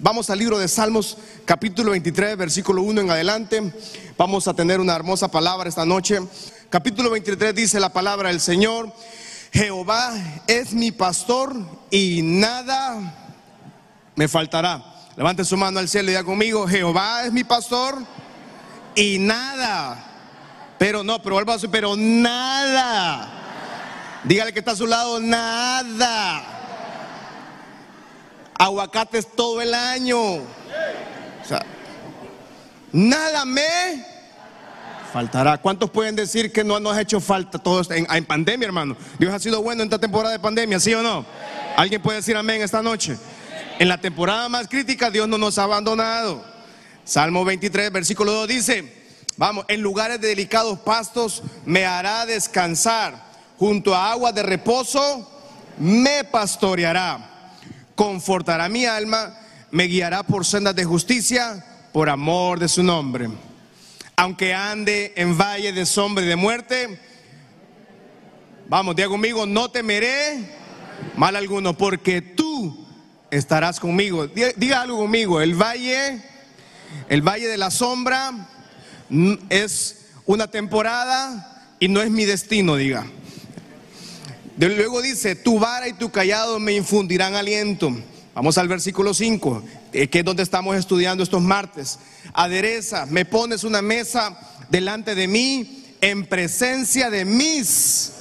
Vamos al libro de Salmos, capítulo 23, versículo 1 en adelante. Vamos a tener una hermosa palabra esta noche. Capítulo 23 dice la palabra del Señor. Jehová es mi pastor y nada me faltará. Levante su mano al cielo y diga conmigo, Jehová es mi pastor y nada. Pero no, pero vuelva a pero nada. Dígale que está a su lado, nada aguacates todo el año. O sea, nada me faltará. ¿Cuántos pueden decir que no nos ha hecho falta todo en, en pandemia, hermano? Dios ha sido bueno en esta temporada de pandemia, ¿sí o no? ¿Alguien puede decir amén esta noche? En la temporada más crítica Dios no nos ha abandonado. Salmo 23, versículo 2 dice, vamos, en lugares de delicados pastos me hará descansar, junto a aguas de reposo me pastoreará confortará mi alma, me guiará por sendas de justicia, por amor de su nombre. Aunque ande en valle de sombra y de muerte, vamos, diga conmigo, no temeré mal alguno, porque tú estarás conmigo. Diga, algo conmigo, el valle, el valle de la sombra es una temporada y no es mi destino, diga. Luego dice, tu vara y tu callado me infundirán aliento. Vamos al versículo 5, eh, que es donde estamos estudiando estos martes. Adereza, me pones una mesa delante de mí en presencia de mis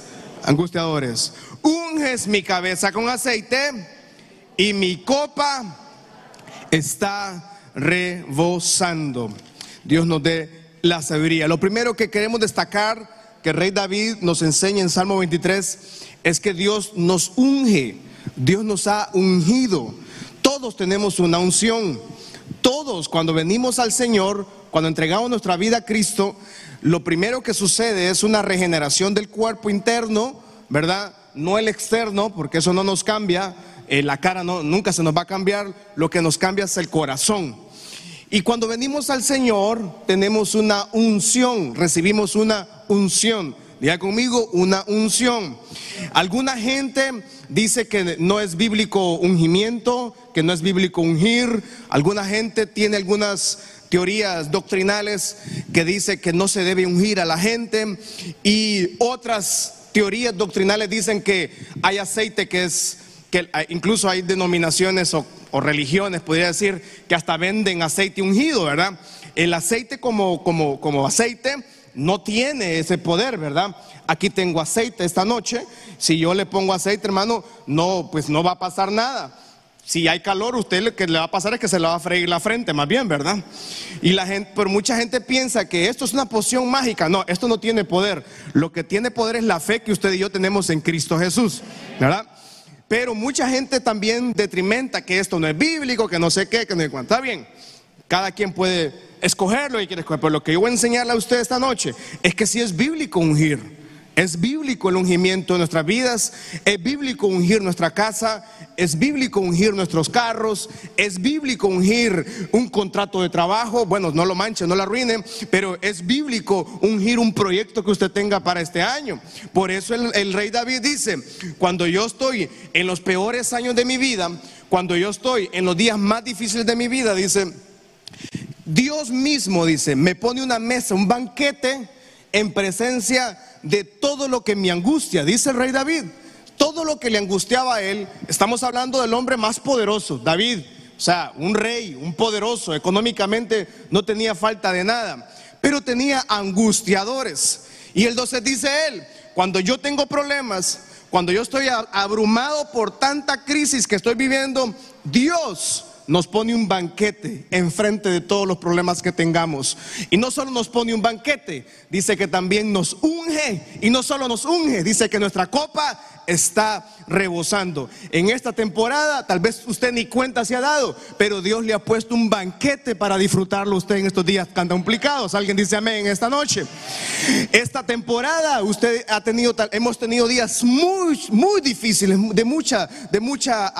angustiadores. Unges mi cabeza con aceite y mi copa está rebosando. Dios nos dé la sabiduría. Lo primero que queremos destacar que rey David nos enseña en Salmo 23 es que Dios nos unge, Dios nos ha ungido. Todos tenemos una unción. Todos cuando venimos al Señor, cuando entregamos nuestra vida a Cristo, lo primero que sucede es una regeneración del cuerpo interno, ¿verdad? No el externo, porque eso no nos cambia, eh, la cara nunca se nos va a cambiar, lo que nos cambia es el corazón. Y cuando venimos al Señor, tenemos una unción, recibimos una unción. Diga conmigo, una unción. Alguna gente dice que no es bíblico ungimiento, que no es bíblico ungir. Alguna gente tiene algunas teorías doctrinales que dice que no se debe ungir a la gente. Y otras teorías doctrinales dicen que hay aceite que es, que incluso hay denominaciones o, religiones, podría decir, que hasta venden aceite ungido, ¿verdad? El aceite como, como, como aceite no tiene ese poder, ¿verdad? Aquí tengo aceite esta noche. Si yo le pongo aceite, hermano, no, pues no va a pasar nada. Si hay calor, usted lo que le va a pasar es que se le va a freír la frente, más bien, ¿verdad? Y la gente, pero mucha gente piensa que esto es una poción mágica. No, esto no tiene poder. Lo que tiene poder es la fe que usted y yo tenemos en Cristo Jesús, ¿verdad? Pero mucha gente también detrimenta que esto no es bíblico, que no sé qué, que no es cuánto. Está bien, cada quien puede escogerlo y quiere escoger. Pero lo que yo voy a enseñarle a usted esta noche es que si es bíblico ungir. Es bíblico el ungimiento de nuestras vidas, es bíblico ungir nuestra casa, es bíblico ungir nuestros carros, es bíblico ungir un contrato de trabajo, bueno, no lo manche, no lo arruine, pero es bíblico ungir un proyecto que usted tenga para este año. Por eso el, el rey David dice, cuando yo estoy en los peores años de mi vida, cuando yo estoy en los días más difíciles de mi vida, dice, Dios mismo, dice, me pone una mesa, un banquete en presencia de todo lo que me angustia, dice el rey David. Todo lo que le angustiaba a él, estamos hablando del hombre más poderoso, David, o sea, un rey, un poderoso, económicamente no tenía falta de nada, pero tenía angustiadores. Y el 12 dice él, cuando yo tengo problemas, cuando yo estoy abrumado por tanta crisis que estoy viviendo, Dios nos pone un banquete enfrente de todos los problemas que tengamos. Y no solo nos pone un banquete, dice que también nos unge. Y no solo nos unge, dice que nuestra copa está rebosando. En esta temporada, tal vez usted ni cuenta se ha dado, pero Dios le ha puesto un banquete para disfrutarlo usted en estos días tan complicados. Alguien dice amén esta noche. Esta temporada usted ha tenido, hemos tenido días muy, muy difíciles, de mucha, de mucha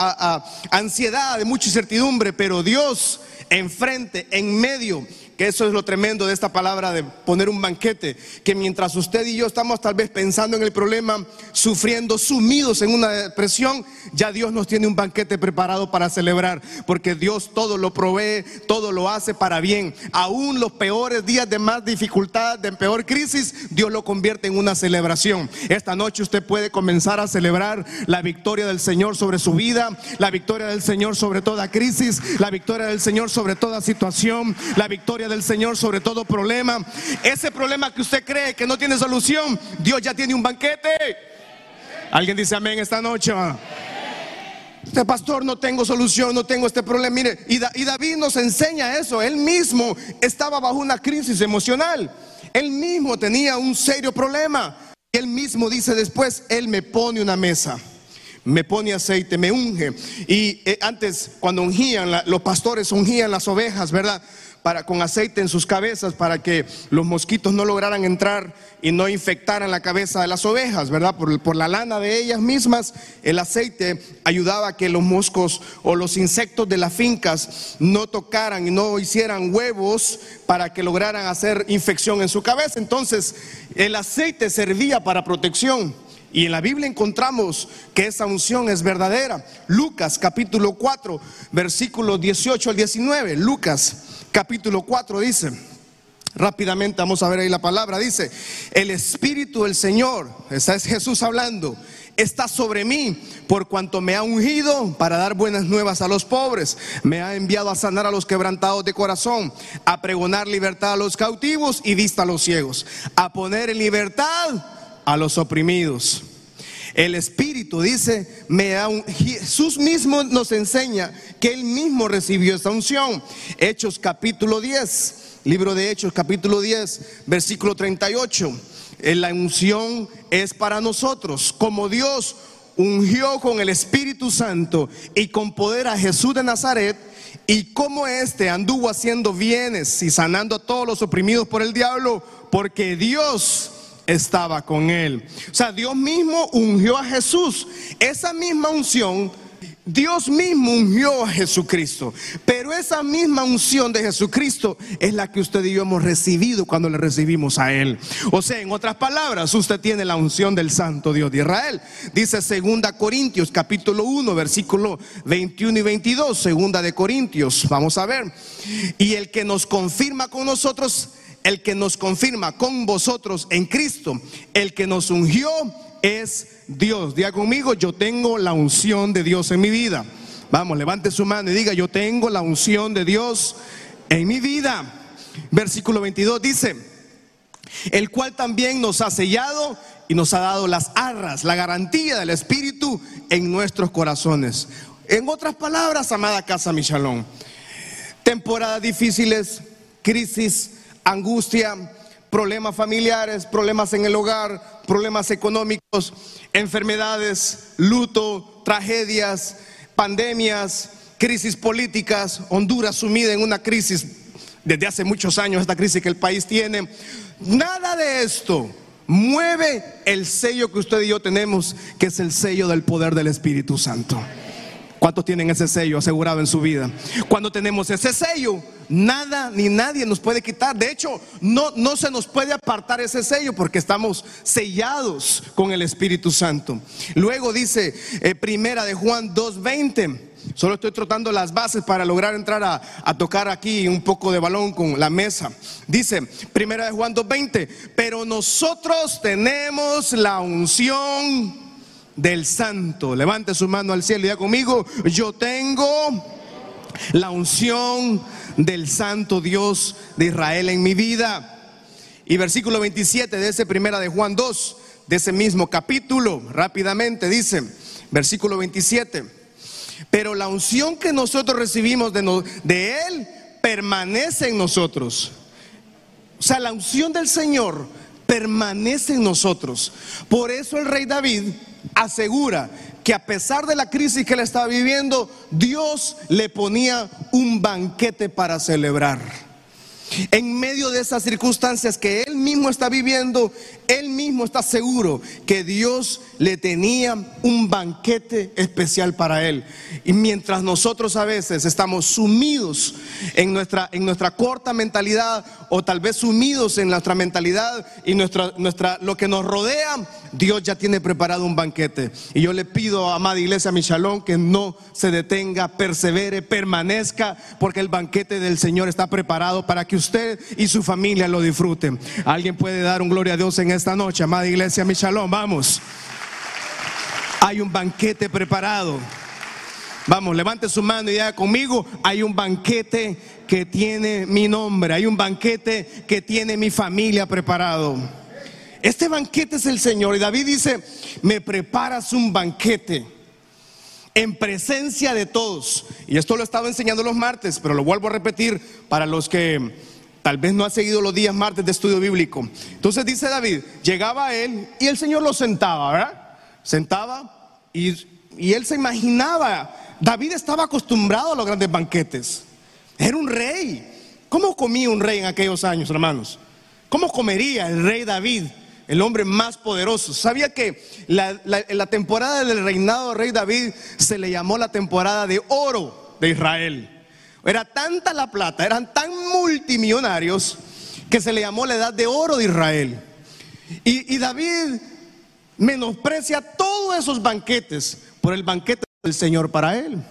ansiedad, de mucha incertidumbre, pero Dios enfrente, en medio que eso es lo tremendo de esta palabra de poner un banquete, que mientras usted y yo estamos tal vez pensando en el problema, sufriendo, sumidos en una depresión, ya Dios nos tiene un banquete preparado para celebrar, porque Dios todo lo provee, todo lo hace para bien. Aún los peores días de más dificultad, de peor crisis, Dios lo convierte en una celebración. Esta noche usted puede comenzar a celebrar la victoria del Señor sobre su vida, la victoria del Señor sobre toda crisis, la victoria del Señor sobre toda situación, la victoria del Señor sobre todo problema. Ese problema que usted cree que no tiene solución, Dios ya tiene un banquete. ¿Alguien dice amén esta noche? Este pastor no tengo solución, no tengo este problema. Mire, y, David nos enseña eso. Él mismo estaba bajo una crisis emocional. Él mismo tenía un serio problema. Él mismo dice después, Él me pone una mesa me pone aceite, me unge. Y eh, antes, cuando ungían, los pastores ungían las ovejas, ¿verdad? Con aceite en sus cabezas para que los mosquitos no lograran entrar y no infectaran la cabeza de las ovejas, ¿verdad? Por, por la lana de ellas mismas, el aceite ayudaba a que los moscos o los insectos de las fincas no tocaran y no hicieran huevos para que lograran hacer infección en su cabeza. Entonces, el aceite servía para protección. Y en la Biblia encontramos que esa unción es verdadera. Lucas capítulo 4, versículos 18 al 19. Lucas capítulo 4 dice, rápidamente vamos a ver ahí la palabra, dice, el Espíritu del Señor, esa es Jesús hablando, está sobre mí por cuanto me ha ungido para dar buenas nuevas a los pobres, me ha enviado a sanar a los quebrantados de corazón, a pregonar libertad a los cautivos y vista a los ciegos, a poner en libertad a los oprimidos. El Espíritu dice, me Jesús mismo nos enseña que Él mismo recibió esta unción. Hechos capítulo 10, libro de Hechos capítulo 10, versículo 38. Eh, la unción es para nosotros, como Dios ungió con el Espíritu Santo y con poder a Jesús de Nazaret, y como éste anduvo haciendo bienes y sanando a todos los oprimidos por el diablo, porque Dios estaba con él. O sea, Dios mismo ungió a Jesús. Esa misma unción, Dios mismo ungió a Jesucristo. Pero esa misma unción de Jesucristo es la que usted y yo hemos recibido cuando le recibimos a Él. O sea, en otras palabras, usted tiene la unción del Santo Dios de Israel. Dice segunda Corintios capítulo 1, versículo 21 y 22. Segunda de Corintios, vamos a ver. Y el que nos confirma con nosotros el que nos confirma con vosotros en Cristo, el que nos ungió es Dios. Diga conmigo, yo tengo la unción de Dios en mi vida. Vamos, levante su mano y diga, yo tengo la unción de Dios en mi vida. Versículo 22 dice, el cual también nos ha sellado y nos ha dado las arras, la garantía del Espíritu en nuestros corazones. En otras palabras, amada casa Michalón, temporadas difíciles, crisis, angustia, problemas familiares, problemas en el hogar, problemas económicos, enfermedades, luto, tragedias, pandemias, crisis políticas, Honduras sumida en una crisis desde hace muchos años, esta crisis que el país tiene. Nada de esto mueve el sello que usted y yo tenemos, que es el sello del poder del Espíritu Santo. ¿Cuántos tienen ese sello asegurado en su vida? Cuando tenemos ese sello, nada ni nadie nos puede quitar. De hecho, no, no se nos puede apartar ese sello porque estamos sellados con el Espíritu Santo. Luego dice eh, Primera de Juan 2.20. Solo estoy trotando las bases para lograr entrar a, a, tocar aquí un poco de balón con la mesa. Dice, primera de Juan 2.20, pero nosotros tenemos la unción del santo. Levante su mano al cielo y diga conmigo, yo tengo la unción del santo Dios de Israel en mi vida. Y versículo 27 de ese primera de Juan 2, de ese mismo capítulo, rápidamente dice, versículo 27, pero la unción que nosotros recibimos de, de Él permanece en nosotros. O sea, la unción del Señor permanece en nosotros. Por eso el rey David asegura que a pesar de la crisis que él estaba viviendo, Dios le ponía un banquete para celebrar. En medio de esas circunstancias que él mismo está viviendo, él mismo está seguro que Dios le tenía un banquete especial para él. Y mientras nosotros a veces estamos sumidos en nuestra, en nuestra corta mentalidad o tal vez sumidos en nuestra mentalidad y nuestra, nuestra, lo que nos rodea, Dios ya tiene preparado un banquete. Y yo le pido a amada iglesia Michalón que no se detenga, persevere, permanezca, porque el banquete del Señor está preparado para que usted y su familia lo disfruten. Alguien puede dar un gloria a Dios en esta noche, amada iglesia Michalón, vamos. Hay un banquete preparado. Vamos, levante su mano y diga conmigo, hay un banquete que tiene mi nombre, hay un banquete que tiene mi familia preparado. Este banquete es el Señor y David dice, me preparas un banquete en presencia de todos. Y esto lo estaba enseñando los martes, pero lo vuelvo a repetir para los que tal vez no han seguido los días martes de estudio bíblico. Entonces dice David, llegaba a él y el Señor lo sentaba, ¿verdad? Sentaba y, y él se imaginaba, David estaba acostumbrado a los grandes banquetes. Era un rey. ¿Cómo comía un rey en aquellos años, hermanos? ¿Cómo comería el rey David? el hombre más poderoso. ¿Sabía que la, la, temporada del reinado del rey David se le llamó la temporada de oro de Israel? Era tanta la plata, eran tan multimillonarios que se le llamó la edad de oro de Israel. Y, y David menosprecia todos esos banquetes por el banquete del Señor para él.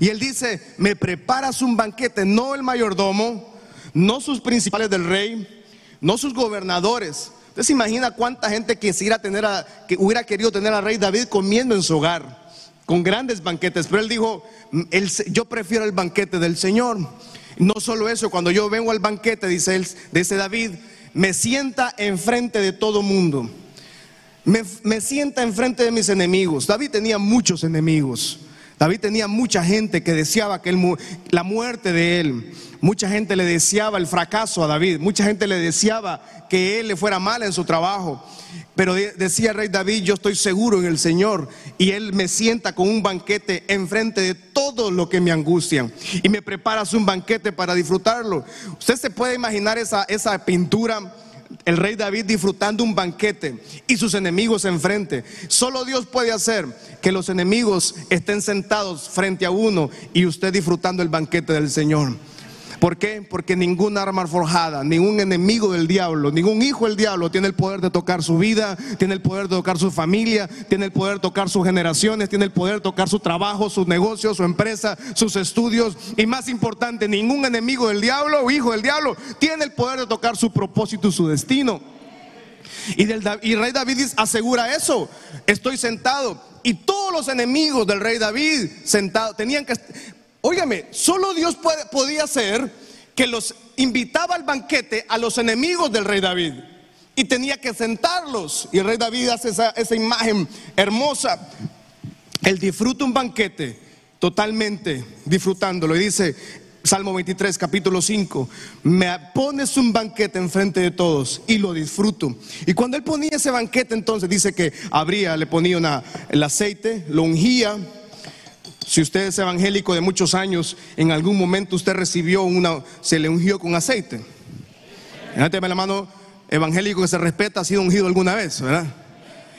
Y él dice, me preparas un banquete, no el mayordomo, no sus principales del rey, no sus gobernadores, Usted se imagina cuánta gente quisiera tener a, que hubiera querido tener al rey David comiendo en su hogar, con grandes banquetes. Pero él dijo, yo prefiero el banquete del Señor. No solo eso, cuando yo vengo al banquete, dice él, dice David, me sienta enfrente de todo mundo. Me sienta enfrente de mis enemigos. David tenía muchos enemigos. David tenía mucha gente que deseaba que la muerte de él. Mucha gente le deseaba el fracaso a David. Mucha gente le deseaba que él le fuera mal en su trabajo. Pero decía el rey David, yo estoy seguro en el Señor y él me sienta con un banquete enfrente de todo lo que me angustian y me preparas un banquete para disfrutarlo. Usted se puede imaginar esa, esa pintura el rey David disfrutando un banquete y sus enemigos enfrente. Solo Dios puede hacer que los enemigos estén sentados frente a uno y usted disfrutando el banquete del Señor. ¿Por qué? Porque ningún arma forjada, ningún enemigo del diablo, ningún hijo del diablo tiene el poder de tocar su vida, tiene el poder de tocar su familia, tiene el poder de tocar sus generaciones, tiene el poder de tocar su trabajo, sus negocios, su empresa, sus estudios. Y más importante, ningún enemigo del diablo o hijo del diablo tiene el poder de tocar su propósito y su destino. Y, del, rey David asegura eso. Estoy sentado. Y todos los enemigos del rey David sentados tenían que Óigame, solo Dios podía hacer que los invitaba al banquete a los enemigos del rey David y tenía que sentarlos. Y el rey David hace esa, imagen hermosa. Él disfruta un banquete totalmente disfrutándolo. Y dice Salmo 23, capítulo 5, me pones un banquete enfrente de todos y lo disfruto. Y cuando él ponía ese banquete, entonces dice que abría, le ponía el aceite, lo ungía si usted es evangélico de muchos años, en algún momento usted recibió una, se le ungió con aceite. Levánteme la mano, evangélico que se respeta, ha sido ungido alguna vez, ¿verdad?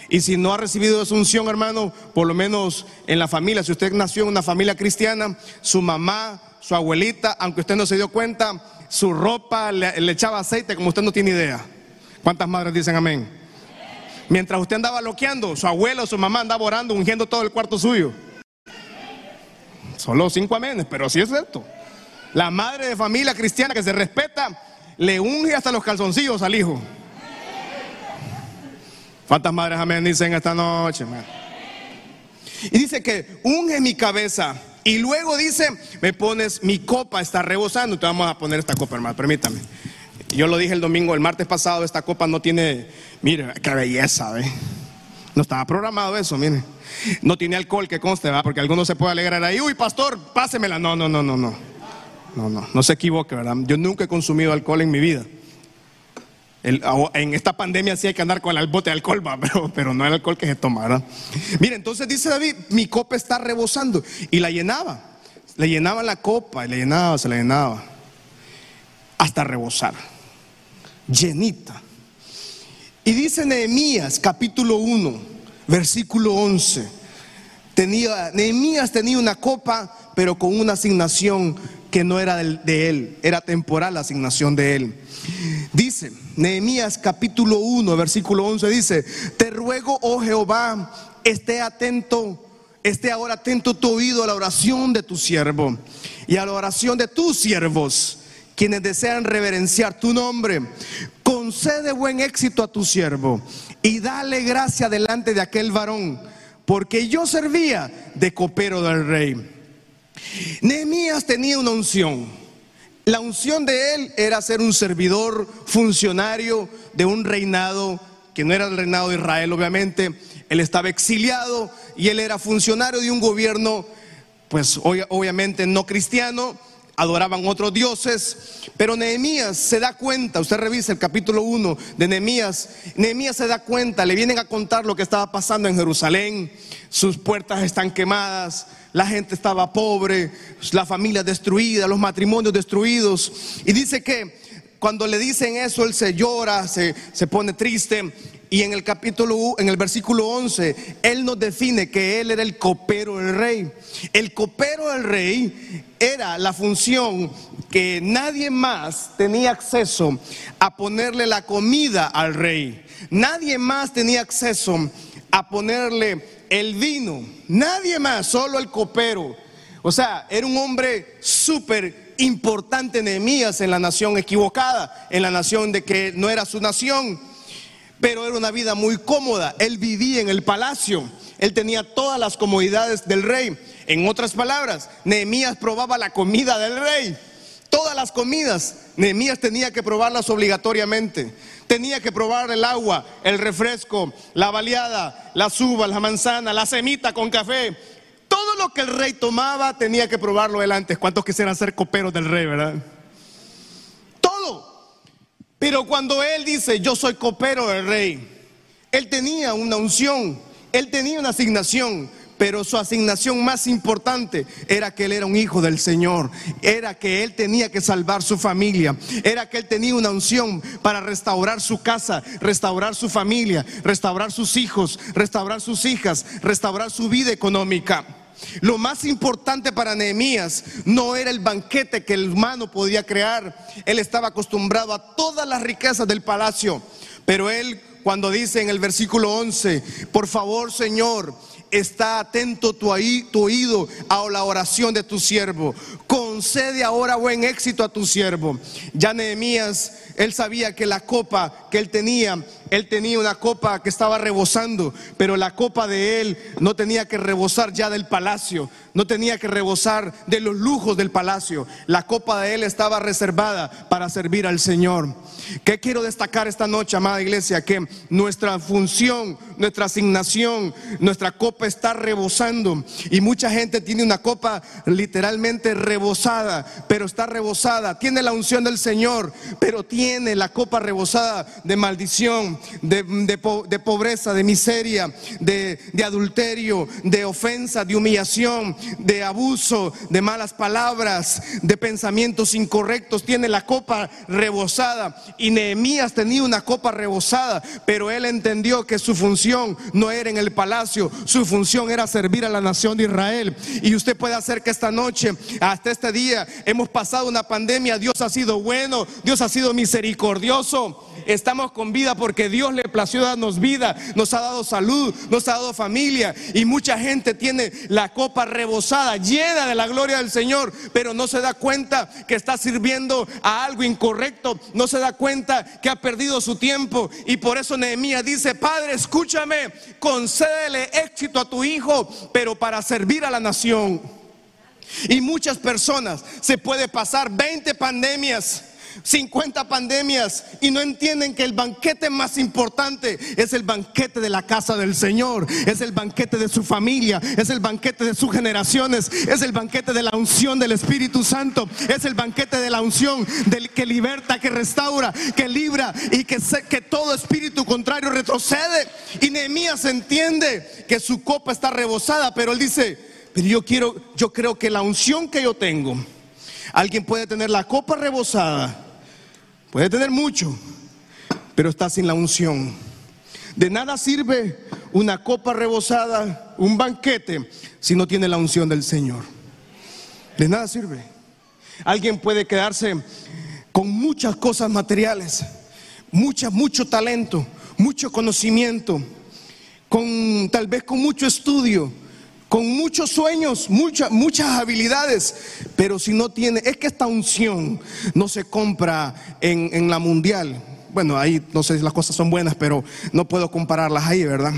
Y si no ha recibido esa unción, hermano, por lo menos en la familia, si usted nació en una familia cristiana, su mamá, su abuelita, aunque usted no se dio cuenta, su ropa le, echaba aceite como usted no tiene idea. ¿Cuántas madres dicen amén? Mientras usted andaba loqueando, su abuelo su mamá andaba orando, ungiendo todo el cuarto suyo. Solo cinco amenes, pero sí es cierto. La madre de familia cristiana que se respeta le unge hasta los calzoncillos al hijo. ¿Cuántas madres amén dicen esta noche? Y dice que unge mi cabeza. Y luego dice, me pones, mi copa está rebosando. Te vamos a poner esta copa, hermano, permítame. Yo lo dije el domingo, el martes pasado, esta copa no tiene, mire, qué belleza, ¿ve? No estaba programado eso, mire. No tiene alcohol que conste, ¿verdad? Porque alguno se puede alegrar ahí, uy, pastor, pásemela. No, no, no, no, no. No, no, no se equivoque, ¿verdad? Yo nunca he consumido alcohol en mi vida. en esta pandemia sí hay que andar con el bote de alcohol, pero, pero no el alcohol que se toma, ¿verdad? Mire, entonces dice David, mi copa está rebosando. Y la llenaba. Le llenaba la copa, y le llenaba, se la llenaba. hasta rebosar, llenita. Y dice Nehemías capítulo 1, versículo 11. Tenía, Nehemías tenía una copa, pero con una asignación que no era de él, era temporal la asignación de él. Dice, Nehemías capítulo 1, versículo 11 dice, te ruego, oh Jehová, esté atento, esté ahora atento tu oído a la oración de tu siervo y a la oración de tus siervos, quienes desean reverenciar tu nombre. Concede buen éxito a tu siervo y dale gracia delante de aquel varón, porque yo servía de copero del rey. Nehemías tenía una unción. La unción de él era ser un servidor funcionario de un reinado que no era el reinado de Israel, obviamente. Él estaba exiliado y él era funcionario de un gobierno, pues obviamente no cristiano, adoraban otros dioses, pero Nehemías se da cuenta, usted revisa el capítulo 1 de Nehemías, Nehemías se da cuenta, le vienen a contar lo que estaba pasando en Jerusalén, sus puertas están quemadas, la gente estaba pobre, la familia destruida, los matrimonios destruidos, y dice que cuando le dicen eso, él se llora, se, se pone triste, y en el capítulo, en el versículo 11, él nos define que él era el copero del rey. El copero del rey era la función que nadie más tenía acceso a ponerle la comida al rey. Nadie más tenía acceso a ponerle el vino. Nadie más, solo el copero. O sea, era un hombre súper importante Nehemías en la nación equivocada, en la nación de que no era su nación pero era una vida muy cómoda. Él vivía en el palacio, él tenía todas las comodidades del rey. En otras palabras, Nehemías probaba la comida del rey. Todas las comidas, Nehemías tenía que probarlas obligatoriamente. Tenía que probar el agua, el refresco, la baleada, las uvas, la manzana, la semita con café. Todo lo que el rey tomaba tenía que probarlo él antes. ¿Cuántos quisieran ser coperos del rey, verdad? Pero cuando él dice, yo soy copero del rey, él tenía una unción, él tenía una asignación, pero su asignación más importante era que él era un hijo del Señor, era que él tenía que salvar su familia, era que él tenía una unción para restaurar su casa, restaurar su familia, restaurar sus hijos, restaurar sus hijas, restaurar su vida económica. Lo más importante para Nehemías no era el banquete que el humano podía crear. Él estaba acostumbrado a todas las riquezas del palacio. Pero él, cuando dice en el versículo 11, por favor Señor, está atento tu, oído a la oración de tu siervo. Concede ahora buen éxito a tu siervo. Ya Nehemías, él sabía que la copa que él tenía él tenía una copa que estaba rebosando, pero la copa de él no tenía que rebosar ya del palacio, no tenía que rebosar de los lujos del palacio. La copa de él estaba reservada para servir al Señor. ¿Qué quiero destacar esta noche, amada iglesia? Que nuestra función, nuestra asignación, nuestra copa está rebosando. Y mucha gente tiene una copa literalmente rebosada, pero está rebosada. Tiene la unción del Señor, pero tiene la copa rebosada de maldición de, pobreza, de miseria, de, de adulterio, de ofensa, de humillación, de abuso, de malas palabras, de pensamientos incorrectos. Tiene la copa rebosada. Y Nehemías tenía una copa rebosada, pero él entendió que su función no era en el palacio, su función era servir a la nación de Israel. Y usted puede hacer que esta noche, hasta este día, hemos pasado una pandemia. Dios ha sido bueno, Dios ha sido misericordioso. Estamos con vida porque Dios le plació darnos vida, nos ha dado salud, nos ha dado familia. Y mucha gente tiene la copa rebosada, llena de la gloria del Señor, pero no se da cuenta que está sirviendo a algo incorrecto, no se da cuenta que ha perdido su tiempo. Y por eso Nehemías dice, Padre, escúchame, concédele éxito a tu hijo, pero para servir a la nación. Y muchas personas se puede pasar 20 pandemias 50 pandemias y no entienden que el banquete más importante es el banquete de la casa del Señor, es el banquete de su familia, es el banquete de sus generaciones, es el banquete de la unción del Espíritu Santo, es el banquete de la unción del que liberta, que restaura, que libra y que, que todo espíritu contrario retrocede. Y Nehemías entiende que su copa está rebosada, pero él dice, pero yo quiero, yo creo que la unción que yo tengo, alguien puede tener la copa rebosada Puede tener mucho, pero está sin la unción. De nada sirve una copa rebosada, un banquete, si no tiene la unción del Señor. De nada sirve. Alguien puede quedarse con muchas cosas materiales, mucha, mucho talento, mucho conocimiento, con tal vez con mucho estudio, con muchos sueños, muchas, muchas habilidades, pero si no tiene, es que esta unción no se compra en, en la mundial. Bueno, ahí no sé si las cosas son buenas, pero no puedo compararlas ahí, ¿verdad?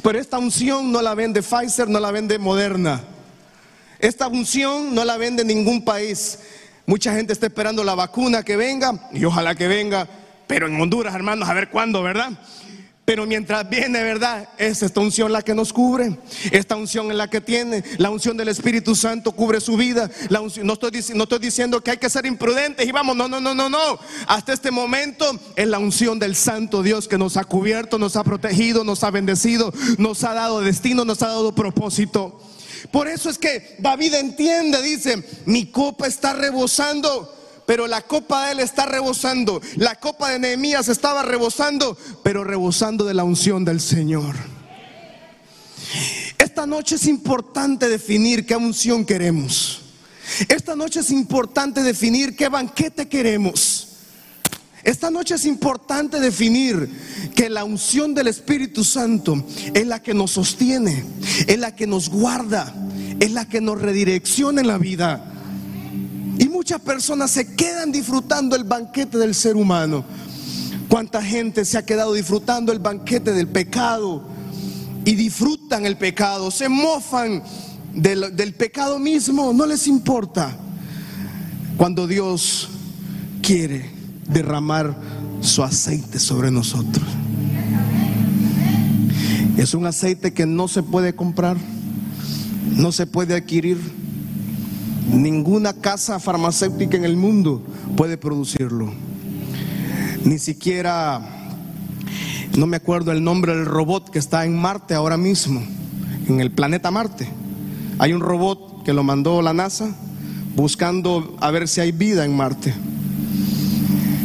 Pero esta unción no la vende Pfizer, no la vende Moderna. Esta unción no la vende ningún país. Mucha gente está esperando la vacuna que venga y ojalá que venga, pero en Honduras, hermanos, a ver cuándo, ¿verdad? Pero mientras viene, ¿verdad? Es esta unción la que nos cubre. Esta unción es la que tiene. La unción del Espíritu Santo cubre su vida. La unción, no, estoy, no estoy diciendo que hay que ser imprudentes y vamos, no, no, no, no, no. Hasta este momento es la unción del Santo Dios que nos ha cubierto, nos ha protegido, nos ha bendecido, nos ha dado destino, nos ha dado propósito. Por eso es que David entiende, dice, mi copa está rebosando pero la copa de él está rebosando. La copa de Nehemías estaba rebosando, pero rebosando de la unción del Señor. Esta noche es importante definir qué unción queremos. Esta noche es importante definir qué banquete queremos. Esta noche es importante definir que la unción del Espíritu Santo es la que nos sostiene, es la que nos guarda, es la que nos redirecciona en la vida. Y muchas personas se quedan disfrutando el banquete del ser humano. ¿Cuánta gente se ha quedado disfrutando el banquete del pecado? Y disfrutan el pecado, se mofan del, del pecado mismo, no les importa. Cuando Dios quiere derramar su aceite sobre nosotros. Es un aceite que no se puede comprar, no se puede adquirir Ninguna casa farmacéutica en el mundo puede producirlo. Ni siquiera, no me acuerdo el nombre del robot que está en Marte ahora mismo, en el planeta Marte. Hay un robot que lo mandó la NASA buscando a ver si hay vida en Marte.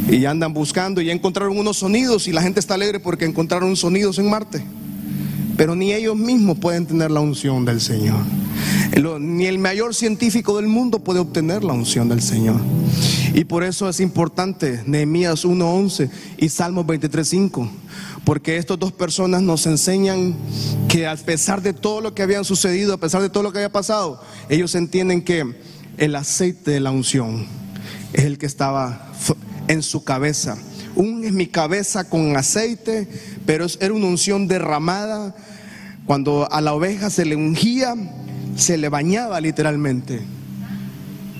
Y andan buscando y encontraron unos sonidos y la gente está alegre porque encontraron sonidos en Marte. Pero ni ellos mismos pueden tener la unción del Señor. Ni el mayor científico del mundo puede obtener la unción del Señor. Y por eso es importante Nehemías 1.11 y Salmos 23.5. Porque estas dos personas nos enseñan que a pesar de todo lo que había sucedido, a pesar de todo lo que había pasado, ellos entienden que el aceite de la unción es el que estaba en su cabeza. Un es mi cabeza con aceite, pero era una unción derramada. Cuando a la oveja se le ungía, se le bañaba literalmente.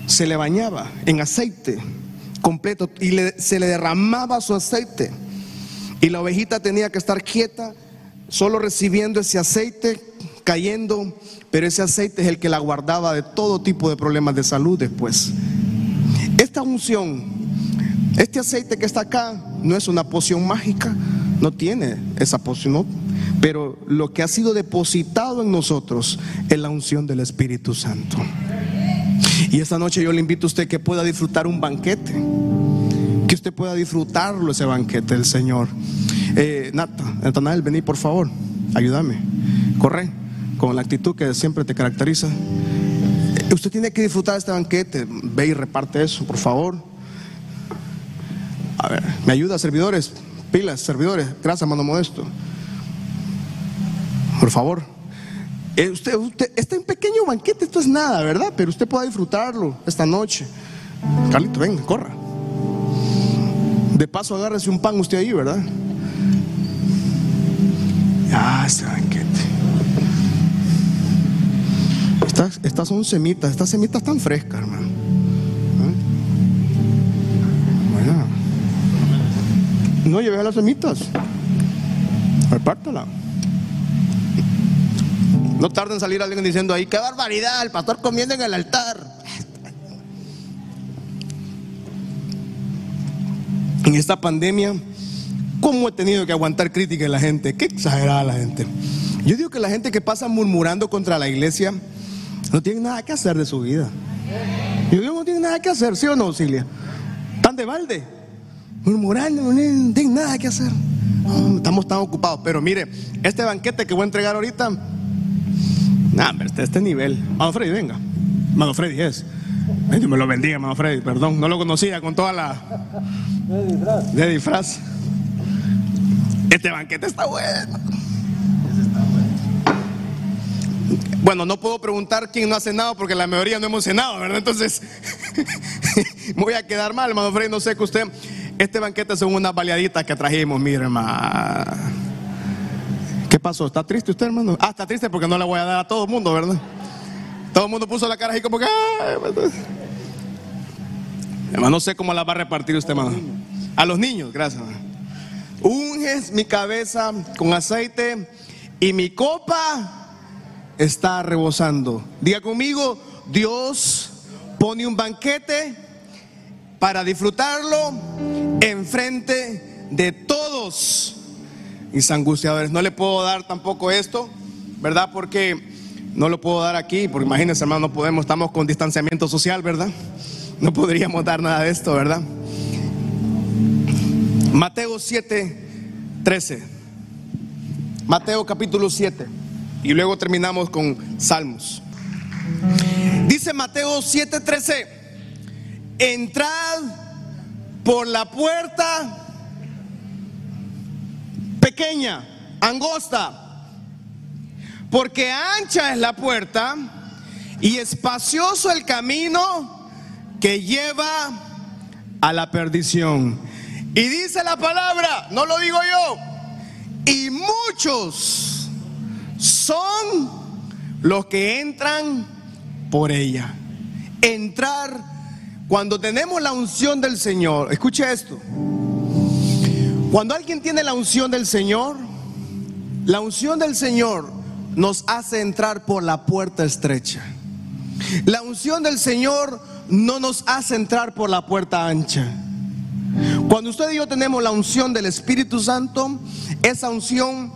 Se le bañaba en aceite completo y se le derramaba su aceite. Y la ovejita tenía que estar quieta, solo recibiendo ese aceite, cayendo, pero ese aceite es el que la guardaba de todo tipo de problemas de salud después. Esta unción, este aceite que está acá, no es una poción mágica, no tiene esa poción, pero lo que ha sido depositado en nosotros es la unción del Espíritu Santo. Y esta noche yo le invito a usted que pueda disfrutar un banquete, que usted pueda disfrutarlo ese banquete del Señor. Eh, Nata, Natanael, vení por favor, ayúdame, corre con la actitud que siempre te caracteriza. Eh, usted tiene que disfrutar este banquete, ve y reparte eso, por favor. A ver, ¿me ayuda, servidores? Pilas, servidores, gracias, mano modesto. Por favor. Eh, usted, usted, este un pequeño banquete, esto es nada, ¿verdad? Pero usted pueda disfrutarlo esta noche. Carlito, venga, corra. De paso, agárrese un pan usted ahí, ¿verdad? Ah, este banquete. Estas, estas son semitas, estas semitas están frescas, hermano. ¿Eh? No lleve a las semitas. Repártala. No tarda en salir alguien diciendo ahí, qué barbaridad, el pastor comiendo en el altar. En esta pandemia, ¿cómo he tenido que aguantar crítica de la gente? Qué exagerada la gente. Yo digo que la gente que pasa murmurando contra la iglesia no tiene nada que hacer de su vida. Yo digo, no tiene nada que hacer, ¿sí o no, Cilia? Están de balde. murmurando, no tienen nada que hacer. estamos tan ocupados. Pero mire, este banquete que voy a entregar ahorita, nah, este, este nivel. Mano Freddy, venga. Mano Freddy es. Dios me lo bendiga, Mano Freddy, perdón, no lo conocía con toda la. De disfraz. De disfraz. Este banquete está bueno. Bueno, no puedo preguntar quién no ha cenado porque la mayoría no hemos cenado, ¿verdad? Entonces, voy a quedar mal, hermano Freddy. No sé que usted. Este banquete son unas baleaditas que trajimos, mi hermano. ¿Qué pasó? ¿Está triste usted, hermano? Ah, está triste porque no le voy a dar a todo el mundo, ¿verdad? Todo el mundo puso la cara así como que. Hermano, no sé cómo la va a repartir usted, hermano. A los niños, gracias. Unges mi cabeza con aceite y mi copa está rebosando. Diga conmigo, Dios pone un banquete para disfrutarlo enfrente de todos mis angustiadores. No le puedo dar tampoco esto, ¿verdad? Porque no lo puedo dar aquí, porque imagínense, hermano, no podemos, estamos con distanciamiento social, ¿verdad? No podríamos dar nada de esto, ¿verdad? Mateo 7, 13. Mateo capítulo 7. Y luego terminamos con Salmos. Dice Mateo 7:13, entrad por la puerta pequeña, angosta, porque ancha es la puerta y espacioso el camino que lleva a la perdición. Y dice la palabra, no lo digo yo, y muchos son los que entran por ella. Entrar cuando tenemos la unción del Señor. Escuche esto. Cuando alguien tiene la unción del Señor, la unción del Señor nos hace entrar por la puerta estrecha. La unción del Señor no nos hace entrar por la puerta ancha. Cuando usted y yo tenemos la unción del Espíritu Santo, esa unción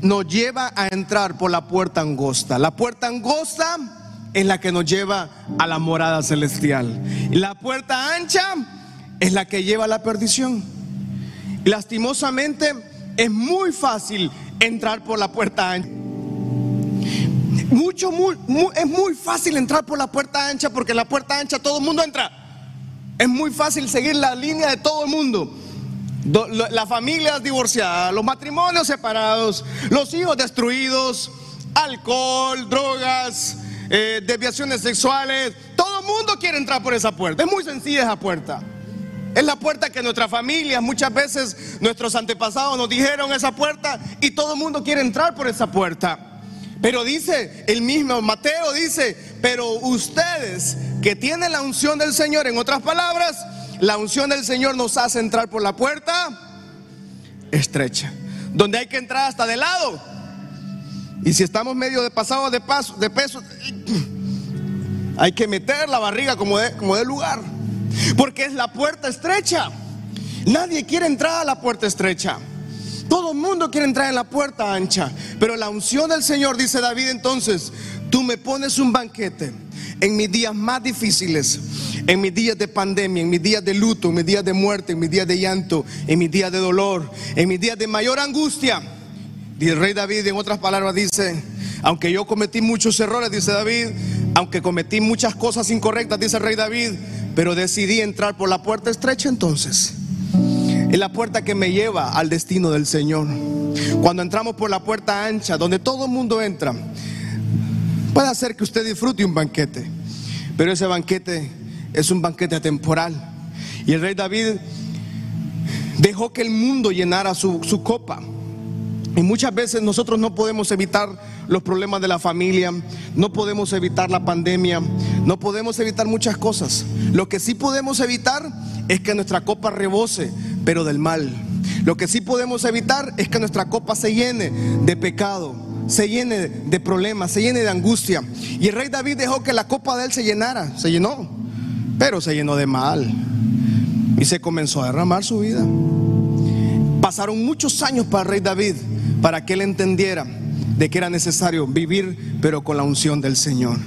nos lleva a entrar por la puerta angosta. La puerta angosta es la que nos lleva a la morada celestial. La puerta ancha es la que lleva a la perdición. Lastimosamente es muy fácil entrar por la puerta ancha. Mucho, es muy fácil entrar por la puerta ancha porque la puerta ancha todo el mundo entra. Es muy fácil seguir la línea de todo el mundo las familias divorciadas, los matrimonios separados, los hijos destruidos, alcohol, drogas, eh, desviaciones sexuales. Todo el mundo quiere entrar por esa puerta. Es muy sencilla esa puerta. Es la puerta que nuestras familias, muchas veces nuestros antepasados nos dijeron esa puerta y todo el mundo quiere entrar por esa puerta. Pero dice el mismo Mateo, dice, pero ustedes que tienen la unción del Señor, en otras palabras, la unción del Señor nos hace entrar por la puerta estrecha, donde hay que entrar hasta de lado. Y si estamos medio de pasado de paso, de peso, hay que meter la barriga como de, como de lugar. Porque es la puerta estrecha. Nadie quiere entrar a la puerta estrecha. Todo el mundo quiere entrar en la puerta ancha. Pero la unción del Señor, dice David entonces, tú me pones un banquete en mis días más difíciles, en mis días de pandemia, en mis días de luto, en mis días de muerte, en mis días de llanto, en mis días de dolor, en mis días de mayor angustia. Y el rey David, en otras palabras, dice, aunque yo cometí muchos errores, dice David, aunque cometí muchas cosas incorrectas, dice el rey David, pero decidí entrar por la puerta estrecha entonces. Es la puerta que me lleva al destino del Señor. Cuando entramos por la puerta ancha, donde todo el mundo entra, Puede hacer que usted disfrute un banquete, pero ese banquete es un banquete temporal. Y el rey David dejó que el mundo llenara su, su copa. Y muchas veces nosotros no podemos evitar los problemas de la familia, no podemos evitar la pandemia, no podemos evitar muchas cosas. Lo que sí podemos evitar es que nuestra copa rebose, pero del mal. Lo que sí podemos evitar es que nuestra copa se llene de pecado se llene de problemas, se llene de angustia. Y el rey David dejó que la copa de él se llenara, se llenó, pero se llenó de mal. Y se comenzó a derramar su vida. Pasaron muchos años para el rey David para que él entendiera de que era necesario vivir pero con la unción del Señor.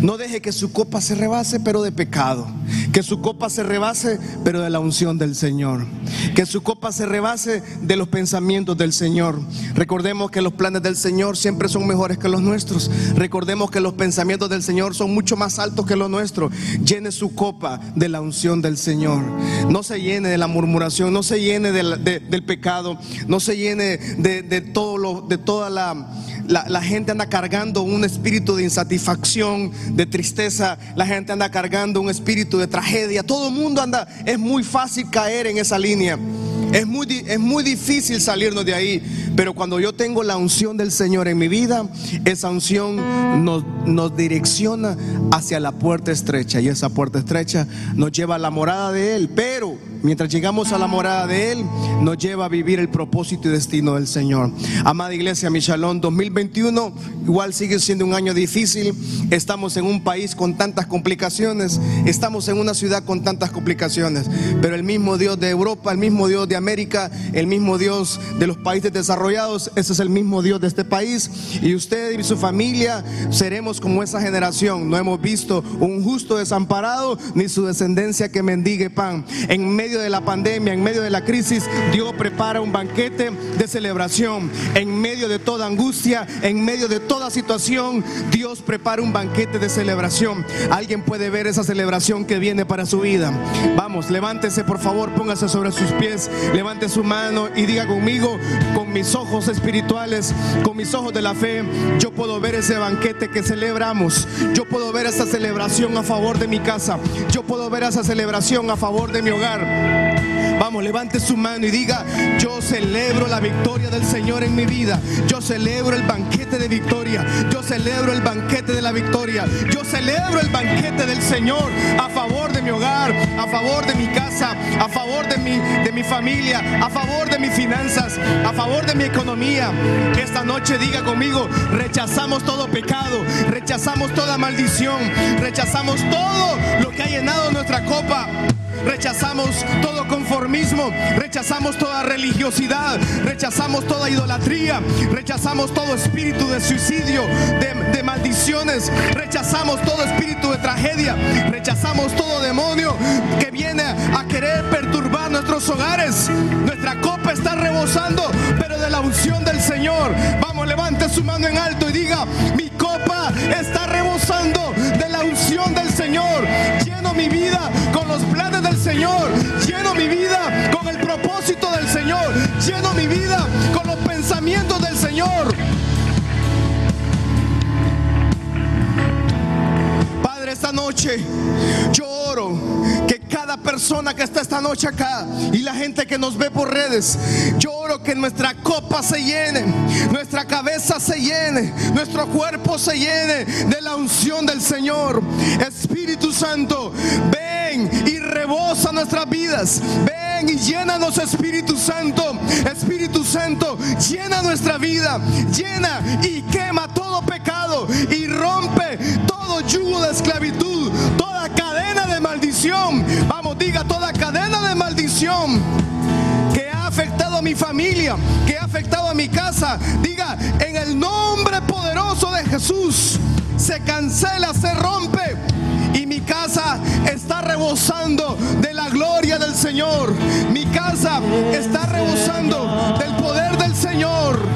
No deje que su copa se rebase, pero de pecado. Que su copa se rebase, pero de la unción del Señor. Que su copa se rebase de los pensamientos del Señor. Recordemos que los planes del Señor siempre son mejores que los nuestros. Recordemos que los pensamientos del Señor son mucho más altos que los nuestros. Llene su copa de la unción del Señor. No se llene de la murmuración, no se llene del pecado, no se llene de, todo lo, de toda la la, gente anda cargando un espíritu de insatisfacción, de tristeza, la gente anda cargando un espíritu de tragedia, todo el mundo anda, es muy fácil caer en esa línea. Es muy, es muy difícil salirnos de ahí, pero cuando yo tengo la unción del Señor en mi vida, esa unción nos, nos direcciona hacia la puerta estrecha. Y esa puerta estrecha nos lleva a la morada de Él, pero mientras llegamos a la morada de Él, nos lleva a vivir el propósito y destino del Señor. Amada iglesia, mi shalom 2021 igual sigue siendo un año difícil. Estamos en un país con tantas complicaciones, estamos en una ciudad con tantas complicaciones, pero el mismo Dios de Europa, el mismo Dios de América, el mismo Dios de los países desarrollados, ese es el mismo Dios de este país. Y usted y su familia seremos como esa generación. No hemos visto un justo desamparado ni su descendencia que mendigue pan. En de la pandemia, en medio de la crisis, Dios prepara un banquete de celebración. En medio de toda angustia, en medio de toda situación, Dios prepara un banquete de celebración. Alguien puede ver esa celebración que viene para su vida. Vamos, levántese por favor, póngase sobre sus pies, levante su mano y diga conmigo, con mis ojos espirituales, con mis ojos de la fe, yo puedo ver ese banquete que celebramos. Yo puedo ver esa celebración a favor de mi casa. Yo puedo ver esa celebración a favor de mi hogar. Vamos, levante su mano y diga, yo celebro la victoria del Señor en mi vida. Yo celebro el banquete de victoria. Yo celebro el banquete de la victoria. Yo celebro el banquete del Señor a favor de mi hogar, a favor de mi casa, a favor de mi, de mi familia, a favor de mis finanzas, a favor de mi economía. Esta noche diga conmigo, rechazamos todo pecado, rechazamos toda maldición, rechazamos todo lo que ha llenado nuestra copa rechazamos todo conformismo, rechazamos toda religiosidad, rechazamos toda idolatría, rechazamos todo espíritu de suicidio, de, maldiciones, rechazamos todo espíritu de tragedia, rechazamos todo demonio que viene a querer perturbar nuestros hogares. Nuestra copa está rebosando, pero de la unción del Señor. Vamos, levante su mano en alto y diga, mi copa está rebosando de la unción del Señor. Mi vida con los planes del Señor. Lleno mi vida con el propósito del Señor. Lleno mi vida con los pensamientos del Señor. Padre, esta noche yo oro que cada persona que está esta noche acá y la gente que nos ve por redes, yo oro que nuestra copa se llene, nuestra cabeza se llene, nuestro cuerpo se llene de la unción del Señor. Espíritu Santo, ven y rebosa nuestras vidas. Ven y llénanos, Espíritu Santo. Espíritu Santo, llena nuestra vida, llena y quema todo pecado y rompe todo yugo de esclavitud, toda cadena de maldición. Vamos, diga toda cadena de maldición que ha afectado a mi familia, que ha afectado a mi casa. Diga, en el nombre poderoso de Jesús, se cancela, se rompe casa está rebosando de la gloria del Señor. Mi casa está rebosando del poder del Señor.